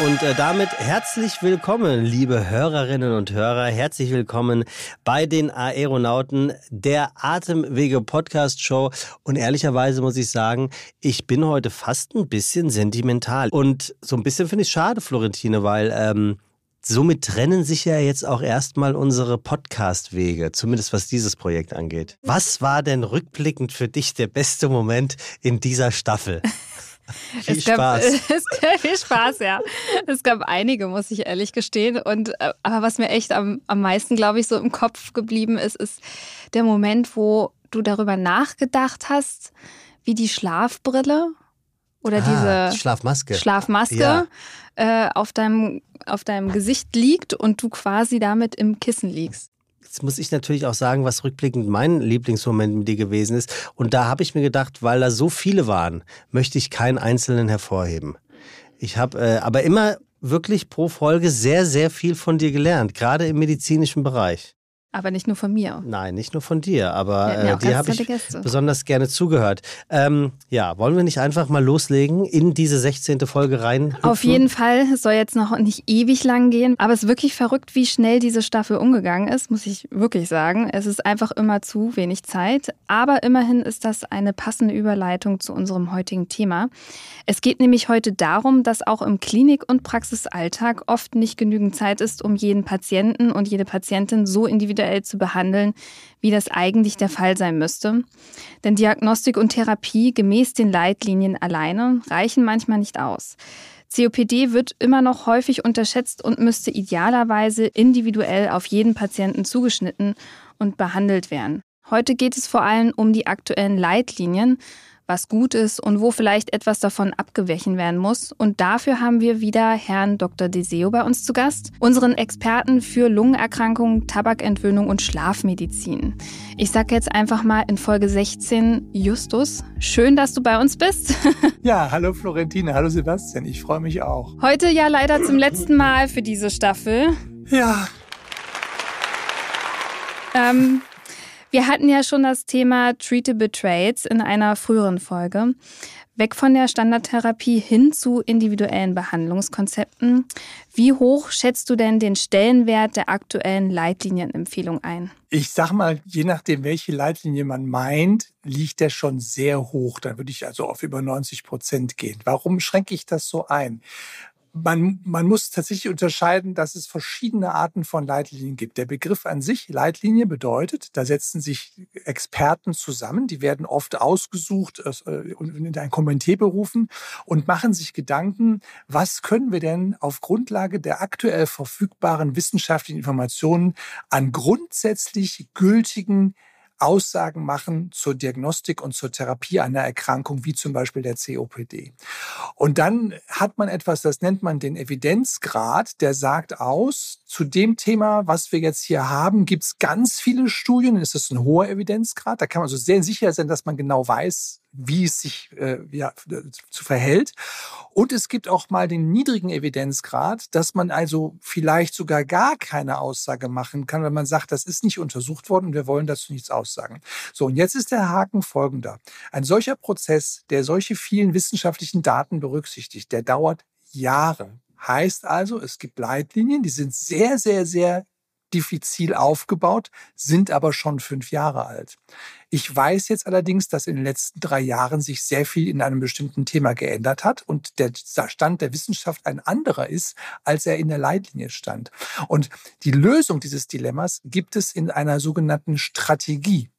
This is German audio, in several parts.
Und äh, damit herzlich willkommen, liebe Hörerinnen und Hörer. Herzlich willkommen bei den Aeronauten der Atemwege Podcast Show. Und ehrlicherweise muss ich sagen, ich bin heute fast ein bisschen sentimental. Und so ein bisschen finde ich schade, Florentine, weil ähm, somit trennen sich ja jetzt auch erstmal unsere Podcast-Wege, zumindest was dieses Projekt angeht. Was war denn rückblickend für dich der beste Moment in dieser Staffel? Viel es gab, Spaß. Es viel Spaß, ja. Es gab einige, muss ich ehrlich gestehen. Und äh, aber was mir echt am, am meisten, glaube ich, so im Kopf geblieben ist, ist der Moment, wo du darüber nachgedacht hast, wie die Schlafbrille oder Ah, diese Schlafmaske. Schlafmaske Ja. äh, auf, deinem, auf deinem Gesicht liegt und du quasi damit im Kissen liegst. Jetzt muss ich natürlich auch sagen, was rückblickend mein Lieblingsmoment mit dir gewesen ist. Und da habe ich mir gedacht, weil da so viele waren, möchte ich keinen einzelnen hervorheben. Ich habe äh, aber immer wirklich pro Folge sehr, sehr viel von dir gelernt, gerade im medizinischen Bereich. Aber nicht nur von mir. Nein, nicht nur von dir, aber äh, dir habe ich Gäste. besonders gerne zugehört. Ähm, ja, wollen wir nicht einfach mal loslegen, in diese 16. Folge rein? Auf jeden Fall. Es soll jetzt noch nicht ewig lang gehen. Aber es ist wirklich verrückt, wie schnell diese Staffel umgegangen ist, muss ich wirklich sagen. Es ist einfach immer zu wenig Zeit. Aber immerhin ist das eine passende Überleitung zu unserem heutigen Thema. Es geht nämlich heute darum, dass auch im Klinik- und Praxisalltag oft nicht genügend Zeit ist, um jeden Patienten und jede Patientin so individuell zu behandeln, wie das eigentlich der Fall sein müsste. Denn Diagnostik und Therapie gemäß den Leitlinien alleine reichen manchmal nicht aus. COPD wird immer noch häufig unterschätzt und müsste idealerweise individuell auf jeden Patienten zugeschnitten und behandelt werden. Heute geht es vor allem um die aktuellen Leitlinien, was gut ist und wo vielleicht etwas davon abgewichen werden muss. Und dafür haben wir wieder Herrn Dr. Deseo bei uns zu Gast, unseren Experten für Lungenerkrankungen, Tabakentwöhnung und Schlafmedizin. Ich sage jetzt einfach mal in Folge 16 Justus. Schön, dass du bei uns bist. Ja, hallo Florentine, hallo Sebastian, ich freue mich auch. Heute ja leider zum letzten Mal für diese Staffel. Ja, Ähm, wir hatten ja schon das Thema Treatable Traits in einer früheren Folge. Weg von der Standardtherapie hin zu individuellen Behandlungskonzepten. Wie hoch schätzt du denn den Stellenwert der aktuellen Leitlinienempfehlung ein? ich sag mal, je nachdem, welche Leitlinie man meint, liegt der schon sehr hoch. Dann würde ich also auf über 90 Prozent gehen. Warum schränke ich das so ein? Man, man muss tatsächlich unterscheiden, dass es verschiedene Arten von Leitlinien gibt. Der Begriff an sich, Leitlinie, bedeutet, da setzen sich Experten zusammen, die werden oft ausgesucht äh, und in ein Komitee berufen und machen sich Gedanken, was können wir denn auf Grundlage der aktuell verfügbaren wissenschaftlichen Informationen an grundsätzlich gültigen Aussagen machen zur Diagnostik und zur Therapie einer Erkrankung, wie zum Beispiel der COPD. Und dann hat man etwas, das nennt man den Evidenzgrad, der sagt aus, zu dem Thema, was wir jetzt hier haben, gibt es ganz viele Studien, ist ein hoher Evidenzgrad, da kann man also sehr sicher sein, dass man genau weiß, wie es sich äh, ja, zu verhält. Und es gibt auch mal den niedrigen Evidenzgrad, dass man also vielleicht sogar gar keine Aussage machen kann, wenn man sagt, das ist nicht untersucht worden und wir wollen dazu nichts aussagen. So, und jetzt ist der Haken folgender. Ein solcher Prozess, der solche vielen wissenschaftlichen Daten berücksichtigt, der dauert Jahre. Heißt also, es gibt Leitlinien, die sind sehr, sehr, sehr diffizil aufgebaut, sind aber schon fünf Jahre alt. Ich weiß jetzt allerdings, dass in den letzten drei Jahren sich sehr viel in einem bestimmten Thema geändert hat und der Stand der Wissenschaft ein anderer ist, als er in der Leitlinie stand. Und die Lösung dieses Dilemmas gibt es in einer sogenannten Strategie.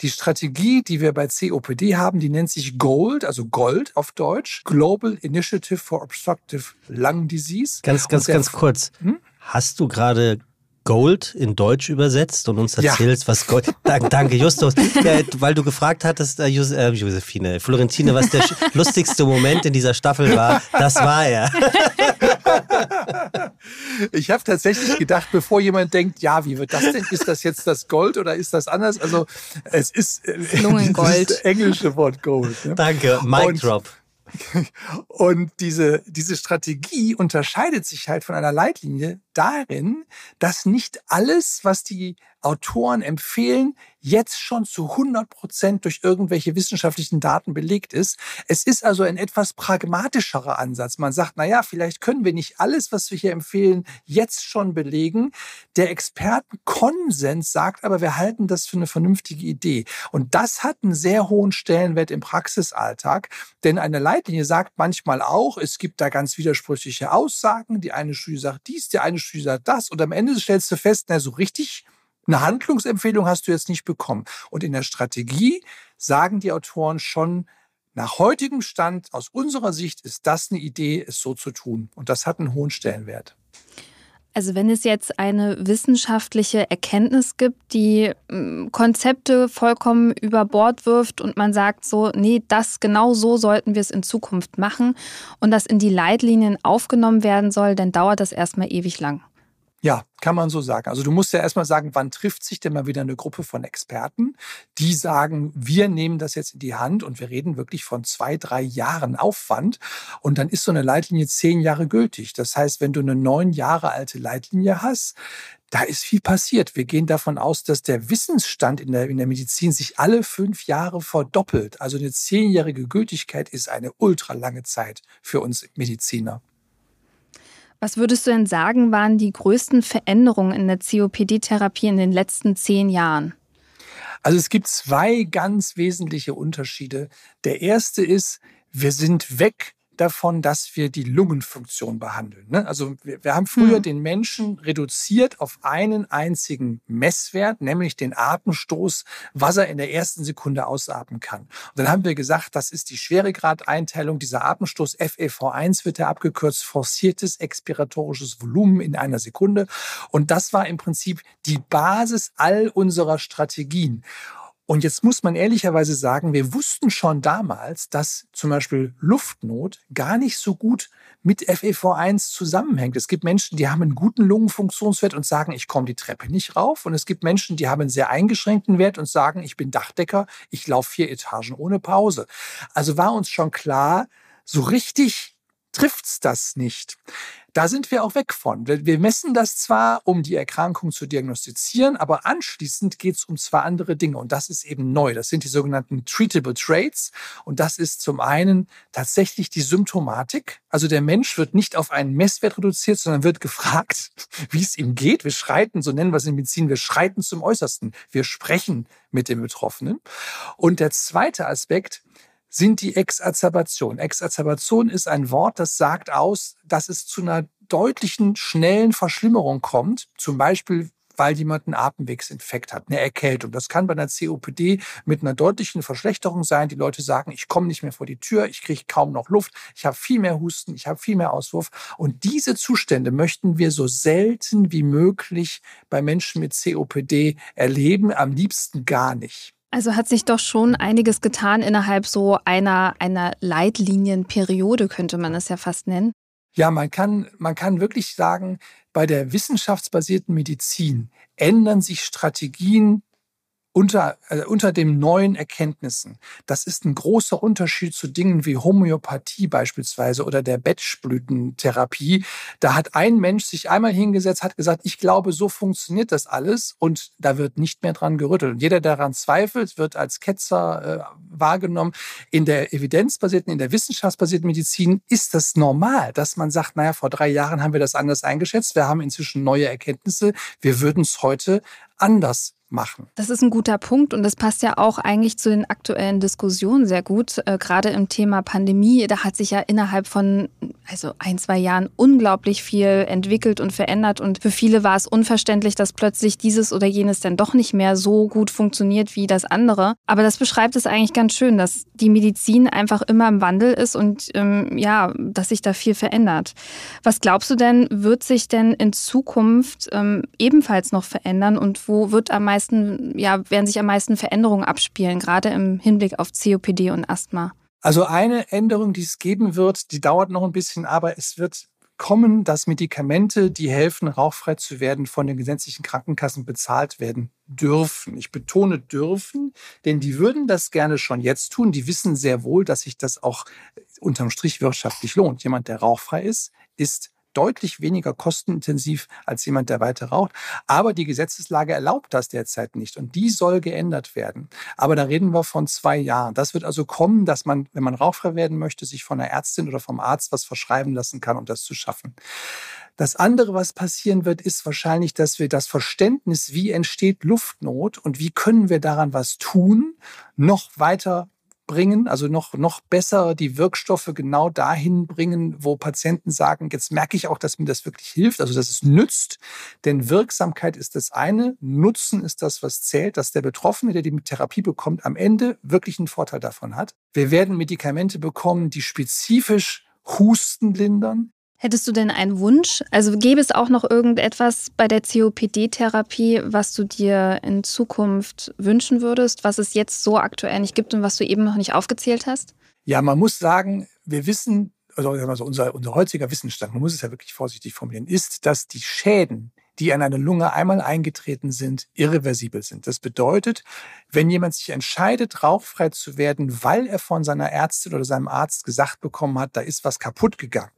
Die Strategie, die wir bei COPD haben, die nennt sich GOLD, also Gold auf Deutsch, Global Initiative for Obstructive Lung Disease. Ganz, ganz, ganz kurz. Hm? Hast du gerade Gold in Deutsch übersetzt und uns Ja. erzählst, was Gold. Dank, danke, Justus. Ja, weil du gefragt hattest, äh, Jos äh, Josephine, Florentine, was der lustigste Moment in dieser Staffel war. Das war er. Ich habe tatsächlich gedacht, bevor jemand denkt, ja, wie wird das denn? Ist das jetzt das Gold oder ist das anders? Also es ist äh, das englische Wort Gold. Ne? Danke. Mic Und- Drop. Und diese, diese Strategie unterscheidet sich halt von einer Leitlinie darin, dass nicht alles, was die Autoren empfehlen, jetzt schon zu 100 Prozent durch irgendwelche wissenschaftlichen Daten belegt ist. Es ist also ein etwas pragmatischerer Ansatz. Man sagt, na ja, vielleicht können wir nicht alles, was wir hier empfehlen, jetzt schon belegen. Der Expertenkonsens sagt aber, wir halten das für eine vernünftige Idee. Und das hat einen sehr hohen Stellenwert im Praxisalltag, denn eine Leitlinie sagt manchmal auch, es gibt da ganz widersprüchliche Aussagen. Die eine Studie sagt dies, die eine Studie sagt das. Und am Ende stellst du fest, na, so richtig eine Handlungsempfehlung hast du jetzt nicht bekommen. Und in der Strategie sagen die Autoren schon, nach heutigem Stand, aus unserer Sicht, ist das eine Idee, es so zu tun. Und das hat einen hohen Stellenwert. Also wenn es jetzt eine wissenschaftliche Erkenntnis gibt, die hm, Konzepte vollkommen über Bord wirft und man sagt so, nee, das genau so sollten wir es in Zukunft machen und das in die Leitlinien aufgenommen werden soll, dann dauert das erstmal ewig lang. Ja, kann man so sagen. Also du musst ja erstmal sagen, wann trifft sich denn mal wieder eine Gruppe von Experten, die sagen, wir nehmen das jetzt in die Hand und wir reden wirklich von zwei, drei Jahren Aufwand und dann ist so eine Leitlinie zehn Jahre gültig. Das heißt, wenn du eine neun Jahre alte Leitlinie hast, da ist viel passiert. Wir gehen davon aus, dass der Wissensstand in der, in der Medizin sich alle fünf Jahre verdoppelt. Also eine zehnjährige Gültigkeit ist eine ultra lange Zeit für uns Mediziner. Was würdest du denn sagen, waren die größten Veränderungen in der COPD-Therapie in den letzten zehn Jahren? Also es gibt zwei ganz wesentliche Unterschiede. Der erste ist, wir sind weg davon, dass wir die Lungenfunktion behandeln. Ne? Also wir, wir, haben früher hm. den Menschen reduziert auf einen einzigen Messwert, nämlich den Atemstoß, was er in der ersten Sekunde ausatmen kann. Und dann haben wir gesagt, das ist die Schweregradeinteilung. Dieser Atemstoß FEV1 wird ja abgekürzt, forciertes expiratorisches Volumen in einer Sekunde. Und das war im Prinzip die Basis all unserer Strategien. Und jetzt muss man ehrlicherweise sagen, wir wussten schon damals, dass zum Beispiel Luftnot gar nicht so gut mit FEV1 zusammenhängt. Es gibt Menschen, die haben einen guten Lungenfunktionswert und sagen, ich komme die Treppe nicht rauf. Und es gibt Menschen, die haben einen sehr eingeschränkten Wert und sagen, ich bin Dachdecker, ich laufe vier Etagen ohne Pause. Also war uns schon klar, so richtig trifft's das nicht. Da sind wir auch weg von. Wir messen das zwar, um die Erkrankung zu diagnostizieren, aber anschließend geht es um zwei andere Dinge. Und das ist eben neu. Das sind die sogenannten Treatable Traits. Und das ist zum einen tatsächlich die Symptomatik. Also der Mensch wird nicht auf einen Messwert reduziert, sondern wird gefragt, wie es ihm geht. Wir schreiten, so nennen wir es in Medizin, wir schreiten zum Äußersten. Wir sprechen mit dem Betroffenen. Und der zweite Aspekt, sind die Exazerbation. Exazerbation ist ein Wort, das sagt aus, dass es zu einer deutlichen, schnellen Verschlimmerung kommt. Zum Beispiel, weil jemand einen Atemwegsinfekt hat, eine Erkältung. Das kann bei einer COPD mit einer deutlichen Verschlechterung sein. Die Leute sagen, ich komme nicht mehr vor die Tür, ich kriege kaum noch Luft, ich habe viel mehr Husten, ich habe viel mehr Auswurf. Und diese Zustände möchten wir so selten wie möglich bei Menschen mit COPD erleben, am liebsten gar nicht. Also hat sich doch schon einiges getan innerhalb so einer, einer Leitlinienperiode, könnte man es ja fast nennen. Ja, man kann, man kann wirklich sagen, bei der wissenschaftsbasierten Medizin ändern sich Strategien unter, äh, unter den neuen Erkenntnissen. Das ist ein großer Unterschied zu Dingen wie Homöopathie beispielsweise oder der Bettschblütentherapie. Da hat ein Mensch sich einmal hingesetzt, hat gesagt, ich glaube, so funktioniert das alles und da wird nicht mehr dran gerüttelt. Und jeder, der daran zweifelt, wird als Ketzer äh, wahrgenommen. In der evidenzbasierten, in der wissenschaftsbasierten Medizin ist das normal, dass man sagt, naja, vor drei Jahren haben wir das anders eingeschätzt, wir haben inzwischen neue Erkenntnisse, wir würden es heute anders machen. Das ist ein guter Punkt und das passt ja auch eigentlich zu den aktuellen Diskussionen sehr gut. Äh, gerade im Thema Pandemie, da hat sich ja innerhalb von also ein, zwei Jahren unglaublich viel entwickelt und verändert und für viele war es unverständlich, dass plötzlich dieses oder jenes dann doch nicht mehr so gut funktioniert wie das andere. Aber das beschreibt es eigentlich ganz schön, dass die Medizin einfach immer im Wandel ist und ähm, ja, dass sich da viel verändert. Was glaubst du denn, wird sich denn in Zukunft ähm, ebenfalls noch verändern und wo wird am meisten meisten, ja, werden sich am meisten Veränderungen abspielen, gerade im Hinblick auf COPD und Asthma? Also eine Änderung, die es geben wird, die dauert noch ein bisschen, aber es wird kommen, dass Medikamente, die helfen, rauchfrei zu werden, von den gesetzlichen Krankenkassen bezahlt werden dürfen. Ich betone dürfen, denn die würden das gerne schon jetzt tun. Die wissen sehr wohl, dass sich das auch unterm Strich wirtschaftlich lohnt. Jemand, der rauchfrei ist, ist deutlich weniger kostenintensiv als jemand, der weiter raucht. Aber die Gesetzeslage erlaubt das derzeit nicht und die soll geändert werden. Aber da reden wir von zwei Jahren. Das wird also kommen, dass man, wenn man rauchfrei werden möchte, sich von einer Ärztin oder vom Arzt was verschreiben lassen kann, um das zu schaffen. Das andere, was passieren wird, ist wahrscheinlich, dass wir das Verständnis, wie entsteht Luftnot und wie können wir daran was tun, noch weiter bringen, also noch, noch besser die Wirkstoffe genau dahin bringen, wo Patienten sagen, jetzt merke ich auch, dass mir das wirklich hilft, also dass es nützt. Denn Wirksamkeit ist das eine, Nutzen ist das, was zählt, dass der Betroffene, der die Therapie bekommt, am Ende wirklich einen Vorteil davon hat. Wir werden Medikamente bekommen, die spezifisch Husten lindern, Hättest du denn einen Wunsch? Also gäbe es auch noch irgendetwas bei der COPD-Therapie, was du dir in Zukunft wünschen würdest, was es jetzt so aktuell nicht gibt und was du eben noch nicht aufgezählt hast? Ja, man muss sagen, wir wissen, also, unser, unser heutiger Wissensstand, man muss es ja wirklich vorsichtig formulieren, ist, dass die Schäden, die an eine Lunge einmal eingetreten sind, irreversibel sind. Das bedeutet, wenn jemand sich entscheidet, rauchfrei zu werden, weil er von seiner Ärztin oder seinem Arzt gesagt bekommen hat, da ist was kaputt gegangen,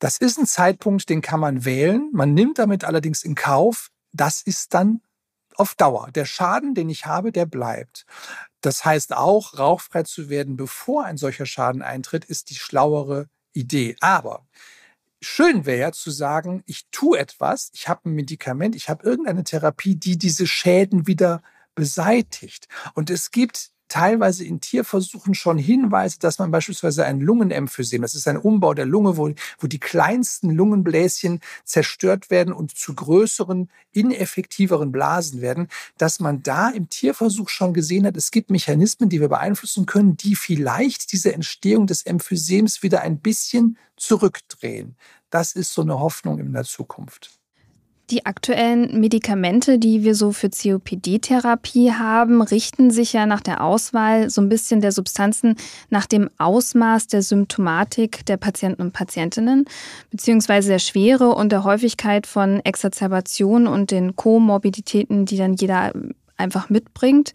das ist ein Zeitpunkt, den kann man wählen. Man nimmt damit allerdings in Kauf, das ist dann auf Dauer. Der Schaden, den ich habe, der bleibt. Das heißt auch, rauchfrei zu werden, bevor ein solcher Schaden eintritt, ist die schlauere Idee. Aber schön wäre ja zu sagen, ich tue etwas, ich habe ein Medikament, ich habe irgendeine Therapie, die diese Schäden wieder beseitigt. Und es gibt teilweise in Tierversuchen schon Hinweise, dass man beispielsweise ein Lungenemphysem, das ist ein Umbau der Lunge, wo, wo die kleinsten Lungenbläschen zerstört werden und zu größeren, ineffektiveren Blasen werden, dass man da im Tierversuch schon gesehen hat, es gibt Mechanismen, die wir beeinflussen können, die vielleicht diese Entstehung des Emphysems wieder ein bisschen zurückdrehen. Das ist so eine Hoffnung in der Zukunft. Die aktuellen Medikamente, die wir so für COPD-Therapie haben, richten sich ja nach der Auswahl so ein bisschen der Substanzen nach dem Ausmaß der Symptomatik der Patienten und Patientinnen, beziehungsweise der Schwere und der Häufigkeit von Exacerbationen und den Komorbiditäten, die dann jeder einfach mitbringt.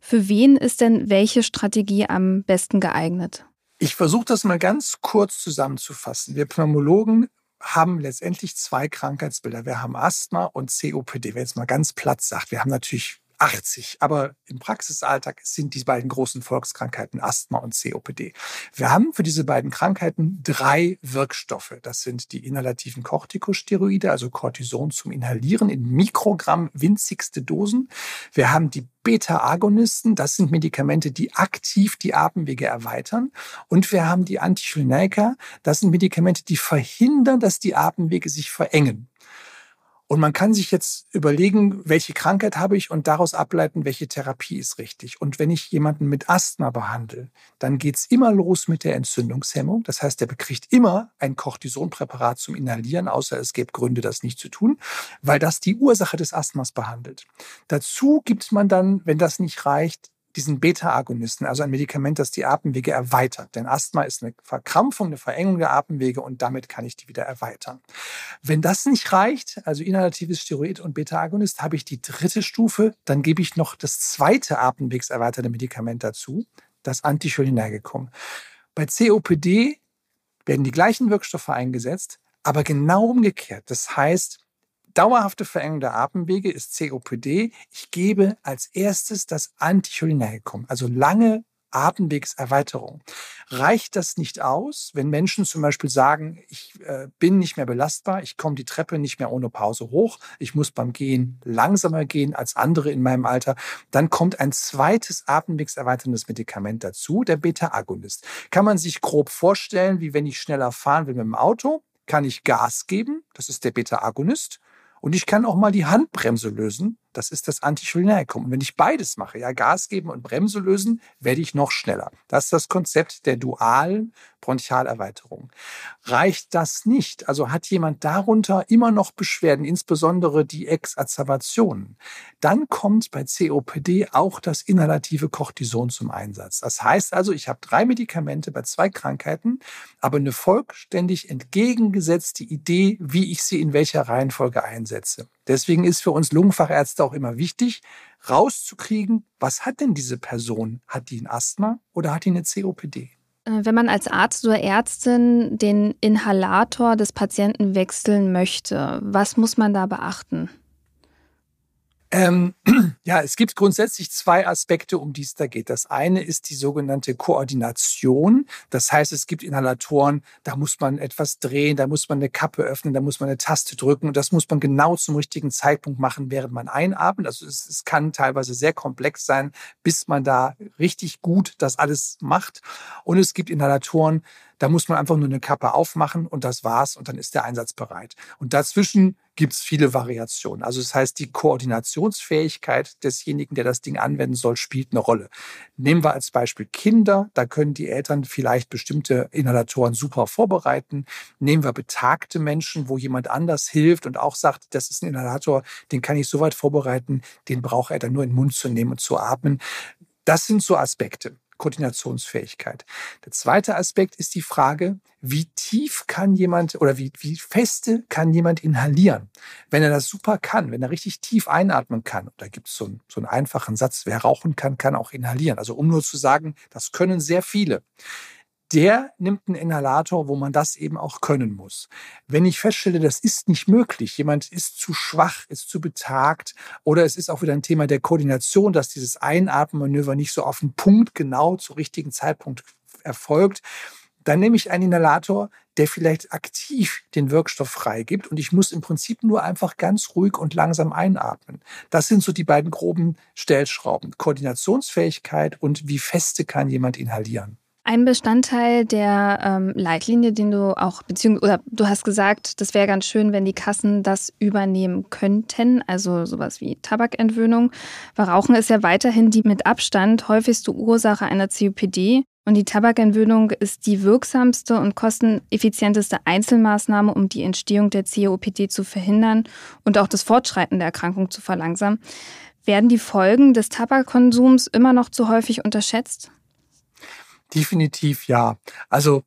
Für wen ist denn welche Strategie am besten geeignet? Ich versuche das mal ganz kurz zusammenzufassen. Wir Pneumologen haben letztendlich zwei Krankheitsbilder. Wir haben Asthma und COPD. Wer jetzt mal ganz platt sagt, wir haben natürlich 80. Aber im Praxisalltag sind die beiden großen Volkskrankheiten Asthma und COPD. Wir haben für diese beiden Krankheiten drei Wirkstoffe. Das sind die inhalativen Corticosteroide, also Cortison zum Inhalieren in Mikrogramm winzigste Dosen. Wir haben die Beta-Agonisten, das sind Medikamente, die aktiv die Atemwege erweitern. Und wir haben die Anticholinergiker, das sind Medikamente, die verhindern, dass die Atemwege sich verengen. Und man kann sich jetzt überlegen, welche Krankheit habe ich und daraus ableiten, welche Therapie ist richtig. Und wenn ich jemanden mit Asthma behandle, dann geht's immer los mit der Entzündungshemmung. Das heißt, der bekriegt immer ein Cortisonpräparat zum Inhalieren, außer es gäbe Gründe, das nicht zu tun, weil das die Ursache des Asthmas behandelt. Dazu gibt man dann, wenn das nicht reicht, diesen Beta-Agonisten, also ein Medikament, das die Atemwege erweitert. Denn Asthma ist eine Verkrampfung, eine Verengung der Atemwege und damit kann ich die wieder erweitern. Wenn das nicht reicht, also inhalatives Steroid und Beta-Agonist, habe ich die dritte Stufe, dann gebe ich noch das zweite atemwegserweiterte Medikament dazu, das Anticholinergikum. Bei COPD werden die gleichen Wirkstoffe eingesetzt, aber genau umgekehrt. Das heißt, dauerhafte Verengung der Atemwege ist COPD. Ich gebe als erstes das Anticholinergikum, also lange Atemwegserweiterung. Reicht das nicht aus, wenn Menschen zum Beispiel sagen, ich äh, bin nicht mehr belastbar, ich komme die Treppe nicht mehr ohne Pause hoch, ich muss beim Gehen langsamer gehen als andere in meinem Alter, dann kommt ein zweites atemwegserweiterndes Medikament dazu, der Beta-Agonist. Kann man sich grob vorstellen, wie wenn ich schneller fahren will mit dem Auto, kann ich Gas geben, das ist der Beta-Agonist, und ich kann auch mal die Handbremse lösen. Das ist das Anticholinergikum. Und wenn ich beides mache, ja, Gas geben und Bremse lösen, werde ich noch schneller. Das ist das Konzept der dualen Bronchialerweiterung. Reicht das nicht? Also hat jemand darunter immer noch Beschwerden, insbesondere die Exacerbationen, dann kommt bei COPD auch das inhalative Cortison zum Einsatz. Das heißt also, ich habe drei Medikamente bei zwei Krankheiten, aber eine vollständig entgegengesetzte Idee, wie ich sie in welcher Reihenfolge einsetze. Deswegen ist für uns Lungenfachärzte auch immer wichtig, rauszukriegen, was hat denn diese Person? Hat die ein Asthma oder hat die eine COPD? Äh, wenn man als Arzt oder Ärztin den Inhalator des Patienten wechseln möchte, was muss man da beachten? Ähm, ja, es gibt grundsätzlich zwei Aspekte, um die es da geht. Das eine ist die sogenannte Koordination. Das heißt, es gibt Inhalatoren, da muss man etwas drehen, da muss man eine Kappe öffnen, da muss man eine Taste drücken und das muss man genau zum richtigen Zeitpunkt machen, während man einatmet. Also es, es kann teilweise sehr komplex sein, bis man da richtig gut das alles macht. Und es gibt Inhalatoren, da muss man einfach nur eine Kappe aufmachen und das war's und dann ist der Einsatz bereit. Und dazwischen gibt es viele Variationen. Also das heißt, die Koordinationsfähigkeit desjenigen, der das Ding anwenden soll, spielt eine Rolle. Nehmen wir als Beispiel Kinder, da können die Eltern vielleicht bestimmte Inhalatoren super vorbereiten. Nehmen wir betagte Menschen, wo jemand anders hilft und auch sagt, das ist ein Inhalator, den kann ich so weit vorbereiten, den braucht er dann nur in den Mund zu nehmen und zu atmen. Das sind so Aspekte. Koordinationsfähigkeit. Der zweite Aspekt ist die Frage, wie tief kann jemand oder wie, wie feste kann jemand inhalieren? Wenn er das super kann, wenn er richtig tief einatmen kann, da gibt es so, einen, so einen einfachen Satz, wer rauchen kann, kann auch inhalieren. Also um nur zu sagen, das können sehr viele der nimmt einen Inhalator, wo man das eben auch können muss. Wenn ich feststelle, das ist nicht möglich, jemand ist zu schwach, ist zu betagt oder es ist auch wieder ein Thema der Koordination, dass dieses Einatmenmanöver nicht so auf den Punkt genau zu richtigen Zeitpunkt erfolgt, dann nehme ich einen Inhalator, der vielleicht aktiv den Wirkstoff freigibt und ich muss im Prinzip nur einfach ganz ruhig und langsam einatmen. Das sind so die beiden groben Stellschrauben. Koordinationsfähigkeit und wie feste kann jemand inhalieren. Ein Bestandteil der ähm, Leitlinie, den du auch, beziehungsweise, oder du hast gesagt, das wäre ganz schön, wenn die Kassen das übernehmen könnten, also sowas wie Tabakentwöhnung. Weil Rauchen ist ja weiterhin die mit Abstand häufigste Ursache einer COPD. Und die Tabakentwöhnung ist die wirksamste und kosteneffizienteste Einzelmaßnahme, um die Entstehung der COPD zu verhindern und auch das Fortschreiten der Erkrankung zu verlangsamen. Werden die Folgen des Tabakkonsums immer noch zu häufig unterschätzt? Definitiv ja. Also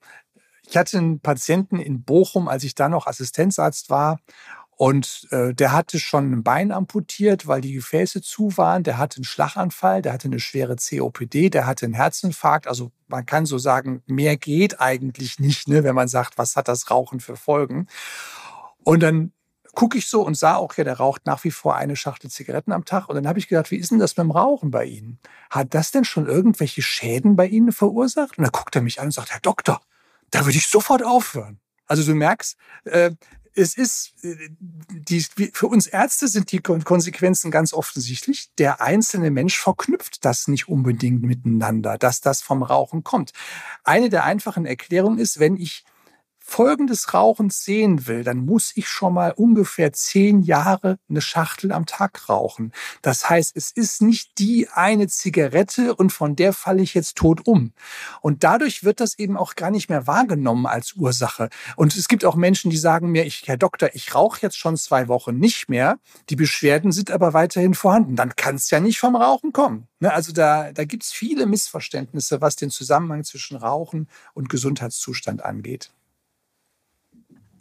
ich hatte einen Patienten in Bochum, als ich da noch Assistenzarzt war. Und äh, der hatte schon ein Bein amputiert, weil die Gefäße zu waren. Der hatte einen Schlaganfall, der hatte eine schwere COPD, der hatte einen Herzinfarkt. Also man kann so sagen, mehr geht eigentlich nicht, ne, wenn man sagt, was hat das Rauchen für Folgen. Und dann gucke ich so und sah auch, ja, der raucht nach wie vor eine Schachtel Zigaretten am Tag. Und dann habe ich gedacht, wie ist denn das dem Rauchen bei Ihnen? Hat das denn schon irgendwelche Schäden bei Ihnen verursacht? Und dann guckt er mich an und sagt, Herr Doktor, da würde ich sofort aufhören. Also du merkst, äh, es ist, äh, die, für uns Ärzte sind die Konsequenzen ganz offensichtlich. Der einzelne Mensch verknüpft das nicht unbedingt miteinander, dass das vom Rauchen kommt. Eine der einfachen Erklärungen ist, wenn ich Folgen des Rauchens sehen will, dann muss ich schon mal ungefähr zehn Jahre eine Schachtel am Tag rauchen. Das heißt, es ist nicht die eine Zigarette und von der falle ich jetzt tot um. Und dadurch wird das eben auch gar nicht mehr wahrgenommen als Ursache. Und es gibt auch Menschen, die sagen mir, ich, Herr Doktor, ich rauche jetzt schon zwei Wochen nicht mehr. Die Beschwerden sind aber weiterhin vorhanden. Dann kann es ja nicht vom Rauchen kommen. Ne, also da, da gibt es viele Missverständnisse, was den Zusammenhang zwischen Rauchen und Gesundheitszustand angeht.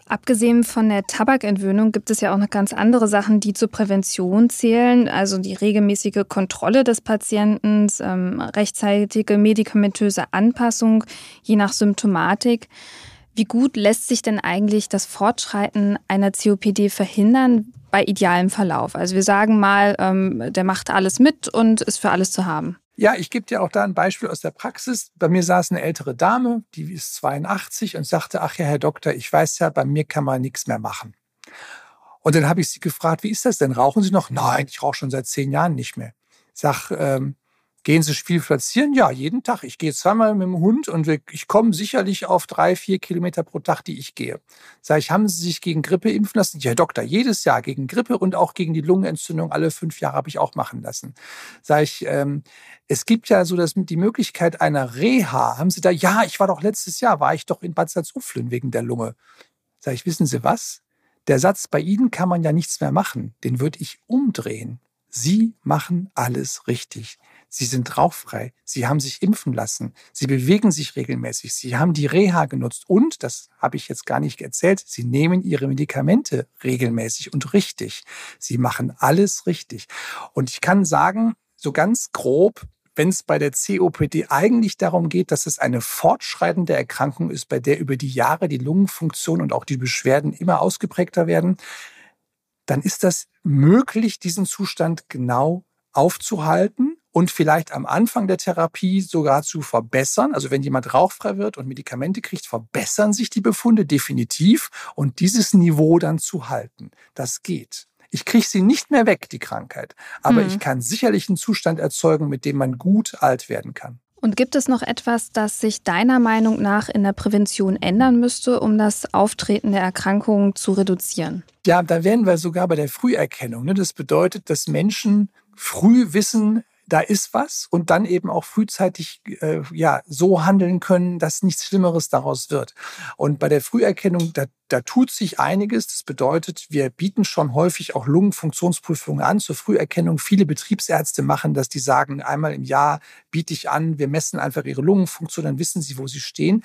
Abgesehen von der Tabakentwöhnung gibt es ja auch noch ganz andere Sachen, die zur Prävention zählen. Also die regelmäßige Kontrolle des Patienten, ähm, rechtzeitige medikamentöse Anpassung je nach Symptomatik. Wie gut lässt sich denn eigentlich das Fortschreiten einer COPD verhindern bei idealem Verlauf? Also wir sagen mal, ähm, der macht alles mit und ist für alles zu haben. Ja, ich gebe dir auch da ein Beispiel aus der Praxis. Bei mir saß eine ältere Dame, die ist 82 und sagte, ach ja, Herr Doktor, ich weiß ja, bei mir kann man nichts mehr machen. Und dann habe ich sie gefragt, wie ist das denn? Rauchen Sie noch? Nein, ich rauche schon seit zehn Jahren nicht mehr. Sag, ähm, Gehen Sie viel spazieren? Ja, jeden Tag. Ich gehe zweimal mit dem Hund und ich komme sicherlich auf drei, vier Kilometer pro Tag, die ich gehe. Sag ich, haben Sie sich gegen Grippe impfen lassen? Ja, Doktor, jedes Jahr gegen Grippe und auch gegen die Lungenentzündung alle fünf Jahre habe ich auch machen lassen. Sag ich, ähm, es gibt ja so dass die Möglichkeit einer Reha. Haben Sie da? Ja, ich war doch letztes Jahr, war ich doch in Bad Salzuflen wegen der Lunge. Sag ich, wissen Sie was? Der Satz, bei Ihnen kann man ja nichts mehr machen, den würde ich umdrehen. Sie machen alles richtig. Sie sind rauchfrei. Sie haben sich impfen lassen. Sie bewegen sich regelmäßig. Sie haben die Reha genutzt. Und, das habe ich jetzt gar nicht erzählt, Sie nehmen Ihre Medikamente regelmäßig und richtig. Sie machen alles richtig. Und ich kann sagen, so ganz grob, wenn es bei der COPD eigentlich darum geht, dass es eine fortschreitende Erkrankung ist, bei der über die Jahre die Lungenfunktion und auch die Beschwerden immer ausgeprägter werden, dann ist das möglich, diesen Zustand genau aufzuhalten und vielleicht am Anfang der Therapie sogar zu verbessern. Also wenn jemand rauchfrei wird und Medikamente kriegt, verbessern sich die Befunde definitiv und dieses Niveau dann zu halten. Das geht. Ich kriege sie nicht mehr weg, die Krankheit, aber mhm. ich kann sicherlich einen Zustand erzeugen, mit dem man gut alt werden kann. Und gibt es noch etwas, das sich deiner Meinung nach in der Prävention ändern müsste, um das Auftreten der Erkrankung zu reduzieren? Ja, da wären wir sogar bei der Früherkennung. Ne? Das bedeutet, dass Menschen früh wissen, da ist was und dann eben auch frühzeitig äh, ja so handeln können, dass nichts Schlimmeres daraus wird. Und bei der Früherkennung, da, da tut sich einiges. Das bedeutet, wir bieten schon häufig auch Lungenfunktionsprüfungen an zur Früherkennung. Viele Betriebsärzte machen das, die sagen, einmal im Jahr biete ich an, wir messen einfach ihre Lungenfunktion, dann wissen sie, wo sie stehen.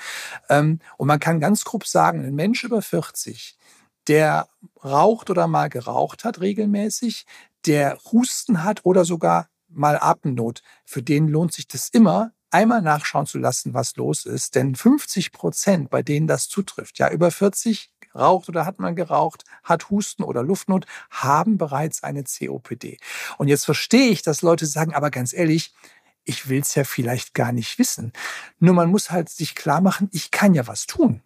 Ähm, und man kann ganz grob sagen, ein Mensch über 40, der raucht oder mal geraucht hat regelmäßig, der Husten hat oder sogar mal Atemnot, für den lohnt sich das immer, einmal nachschauen zu lassen, was los ist. Denn 50 Prozent, bei denen das zutrifft, ja, über 40 raucht oder hat man geraucht, hat Husten oder Luftnot, haben bereits eine COPD. Und jetzt verstehe ich, dass Leute sagen, aber ganz ehrlich, ich will es ja vielleicht gar nicht wissen. Nur man muss halt sich klar machen, ich kann ja was tun.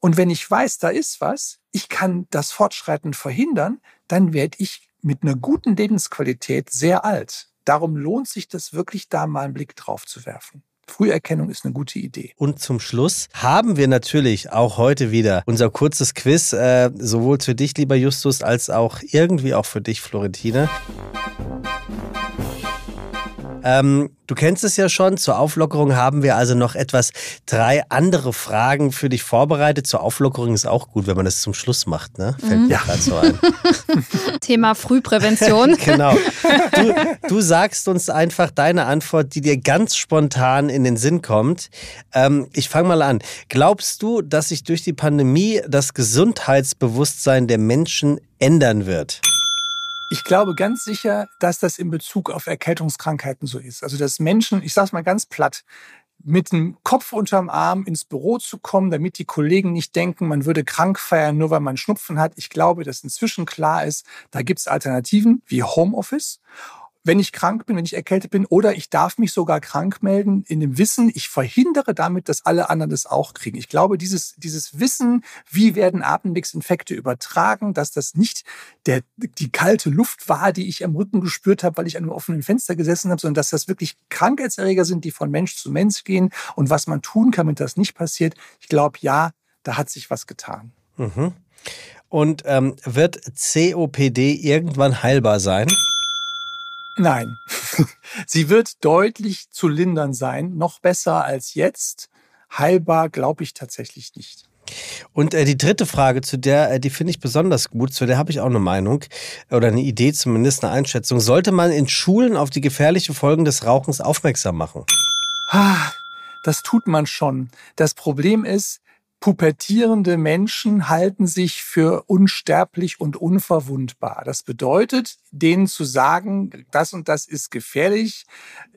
Und wenn ich weiß, da ist was, ich kann das Fortschreiten verhindern, dann werde ich mit einer guten Lebensqualität sehr alt. Darum lohnt sich das wirklich, da mal einen Blick drauf zu werfen. Früherkennung ist eine gute Idee. Und zum Schluss haben wir natürlich auch heute wieder unser kurzes Quiz, äh, sowohl für dich, lieber Justus, als auch irgendwie auch für dich, Florentine. Ähm, du kennst es ja schon. Zur Auflockerung haben wir also noch etwas drei andere Fragen für dich vorbereitet. Zur Auflockerung ist auch gut, wenn man das zum Schluss macht, ne? Fällt mhm. mir gerade so ein. Thema Frühprävention. genau. Du, du, sagst uns einfach deine Antwort, die dir ganz spontan in den Sinn kommt. Ähm, ich fange mal an. Glaubst du, dass sich durch die Pandemie das Gesundheitsbewusstsein der Menschen ändern wird? Ich glaube ganz sicher, dass das in Bezug auf Erkältungskrankheiten so ist. Also dass Menschen, ich sage es mal ganz platt, mit dem Kopf unterm Arm ins Büro zu kommen, damit die Kollegen nicht denken, man würde krank feiern, nur weil man Schnupfen hat. Ich glaube, dass inzwischen klar ist, da gibt es Alternativen wie Homeoffice wenn ich krank bin, wenn ich erkältet bin, oder ich darf mich sogar krank melden in dem Wissen, ich verhindere damit, dass alle anderen das auch kriegen. Ich glaube, dieses, dieses Wissen, wie werden Atemwegsinfekte übertragen, dass das nicht der, die kalte Luft war, die ich am Rücken gespürt habe, weil ich an einem offenen Fenster gesessen habe, sondern dass das wirklich Krankheitserreger sind, die von Mensch zu Mensch gehen und was man tun kann, damit das nicht passiert. Ich glaube, ja, da hat sich was getan. Mhm. Und ähm, wird COPD irgendwann heilbar sein? Nein. Sie wird deutlich zu lindern sein, noch besser als jetzt. Heilbar glaube ich tatsächlich nicht. Und äh, die dritte Frage, zu der, äh, die finde ich besonders gut, zu der habe ich auch eine Meinung oder eine Idee, zumindest eine Einschätzung. Sollte man in Schulen auf die gefährlichen Folgen des Rauchens aufmerksam machen? Ah, das tut man schon. Das Problem ist, pubertierende Menschen halten sich für unsterblich und unverwundbar. Das bedeutet, denen zu sagen, das und das ist gefährlich,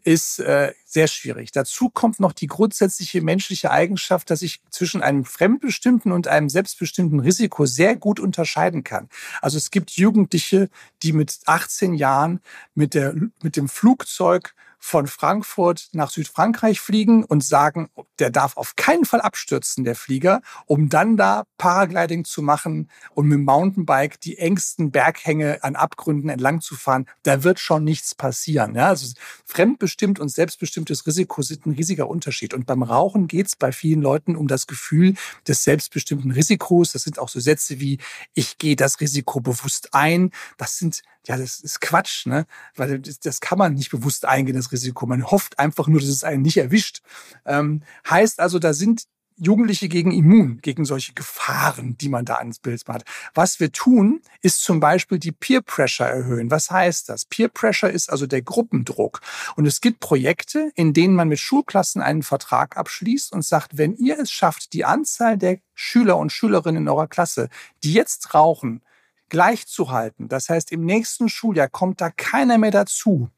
ist äh, sehr schwierig. Dazu kommt noch die grundsätzliche menschliche Eigenschaft, dass ich zwischen einem fremdbestimmten und einem selbstbestimmten Risiko sehr gut unterscheiden kann. Also es gibt Jugendliche, die mit 18 Jahren mit, der, mit dem Flugzeug von Frankfurt nach Südfrankreich fliegen und sagen, der darf auf keinen Fall abstürzen, der Flieger, um dann da Paragliding zu machen und mit dem Mountainbike die engsten Berghänge an Abgründen entlang zu fahren. Da wird schon nichts passieren. Ja? Also fremdbestimmt und selbstbestimmtes Risiko sind ein riesiger Unterschied. Und beim Rauchen geht es bei vielen Leuten um das Gefühl des selbstbestimmten Risikos. Das sind auch so Sätze wie, ich gehe das Risiko bewusst ein. Das sind ja, das ist Quatsch, ne? Weil das, kann man nicht bewusst eingehen, das. Man hofft einfach nur, dass es einen nicht erwischt. Ähm, heißt also, da sind Jugendliche gegen immun, gegen solche Gefahren, die man da ans Bild hat. Was wir tun, ist zum Beispiel die Peer Pressure erhöhen. Was heißt das? Peer Pressure ist also der Gruppendruck. Und es gibt Projekte, in denen man mit Schulklassen einen Vertrag abschließt und sagt, wenn ihr es schafft, die Anzahl der Schüler und Schülerinnen in eurer Klasse, die jetzt rauchen, gleich zu halten. Das heißt, im nächsten Schuljahr kommt da keiner mehr dazu.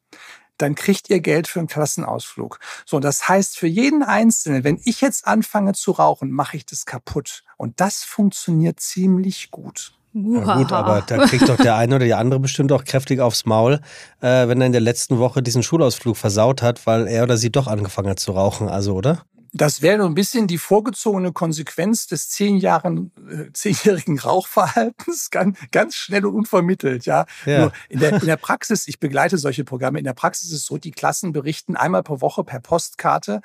Dann kriegt ihr Geld für einen Klassenausflug. So, das heißt für jeden Einzelnen, wenn ich jetzt anfange zu rauchen, mache ich das kaputt. Und das funktioniert ziemlich gut. Ja, gut, aber da kriegt doch der eine oder die andere bestimmt auch kräftig aufs Maul, äh, wenn er in der letzten Woche diesen Schulausflug versaut hat, weil er oder sie doch angefangen hat zu rauchen, also, oder? Das wäre ein bisschen die vorgezogene Konsequenz des zehn Jahren, äh, zehnjährigen Rauchverhaltens, ganz, ganz schnell und unvermittelt. Ja. ja. Nur in, der, in der Praxis, ich begleite solche Programme, in der Praxis ist es so, die Klassen berichten einmal pro Woche per Postkarte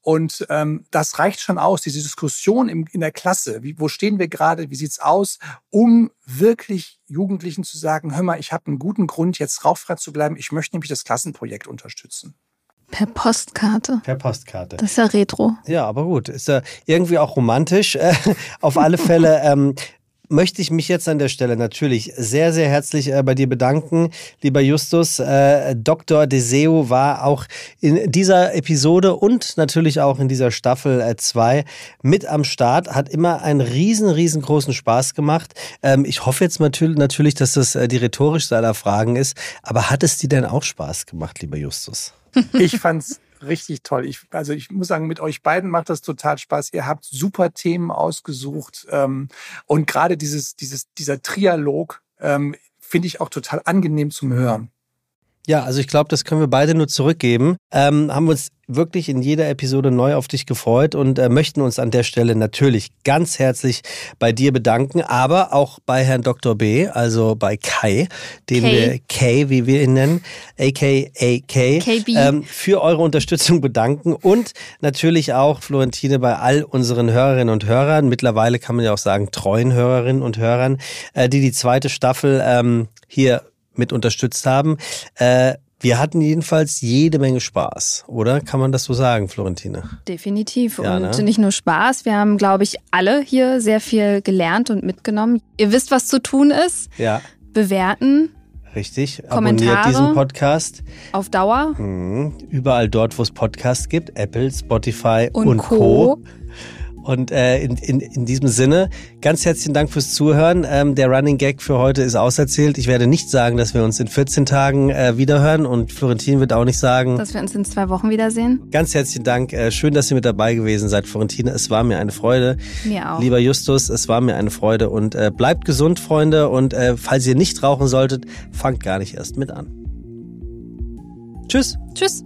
und ähm, das reicht schon aus. Diese Diskussion im, in der Klasse, wie, wo stehen wir gerade, wie sieht's aus, um wirklich Jugendlichen zu sagen, hör mal, ich habe einen guten Grund, jetzt rauchfrei zu bleiben. Ich möchte nämlich das Klassenprojekt unterstützen. Per Postkarte. Per Postkarte. Das ist ja retro. Ja, aber gut. Ist ja irgendwie auch romantisch. Auf alle Fälle ähm, möchte ich mich jetzt an der Stelle natürlich sehr, sehr herzlich äh, bei dir bedanken, lieber Justus. Äh, Dr. Deseo war auch in dieser Episode und natürlich auch in dieser Staffel 2 äh, mit am Start, hat immer einen riesen, riesengroßen Spaß gemacht. Ähm, ich hoffe jetzt natürlich, natürlich dass das äh, die rhetorischste aller Fragen ist, aber hat es dir denn auch Spaß gemacht, lieber Justus? Ich fand's richtig toll. Ich, also ich muss sagen, mit euch beiden macht das total Spaß. Ihr habt super Themen ausgesucht ähm, und gerade dieses, dieses, dieser Trialog ähm, finde ich auch total angenehm zum Hören. Ja, also ich glaube, das können wir beide nur zurückgeben. Ähm, haben uns wirklich in jeder Episode neu auf dich gefreut und äh, möchten uns an der Stelle natürlich ganz herzlich bei dir bedanken, aber auch bei Herrn Dr. B, also bei Kai, den K. wir K, wie wir ihn nennen, aka K, ähm, für eure Unterstützung bedanken und natürlich auch Florentine bei all unseren Hörerinnen und Hörern, mittlerweile kann man ja auch sagen treuen Hörerinnen und Hörern, äh, die die zweite Staffel ähm, hier mit unterstützt haben. Äh, wir hatten jedenfalls jede Menge Spaß, oder? Kann man das so sagen, Florentine? Definitiv. Ja, und ne? nicht nur Spaß, wir haben, glaube ich, alle hier sehr viel gelernt und mitgenommen. Ihr wisst, was zu tun ist. Ja. Bewerten. Richtig. Kommentare Abonniert diesen Podcast. Auf Dauer. Mhm. Überall dort, wo es Podcasts gibt. Apple, Spotify und, und Co. Co. Und äh, in, in, in diesem Sinne, ganz herzlichen Dank fürs Zuhören. Ähm, der Running Gag für heute ist auserzählt. Ich werde nicht sagen, dass wir uns in 14 Tagen äh, wiederhören und Florentin wird auch nicht sagen, dass wir uns in zwei Wochen wiedersehen. Ganz herzlichen Dank. Äh, schön, dass ihr mit dabei gewesen seid, Florentin. Es war mir eine Freude. Mir auch. Lieber Justus, es war mir eine Freude. Und äh, bleibt gesund, Freunde. Und äh, falls ihr nicht rauchen solltet, fangt gar nicht erst mit an. Tschüss. Tschüss.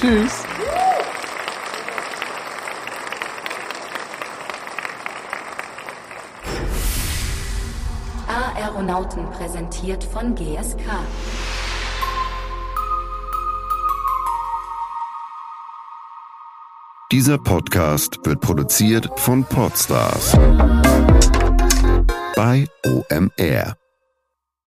Tschüss. Aeronauten präsentiert von GSK. Dieser Podcast wird produziert von Podstars bei OMR.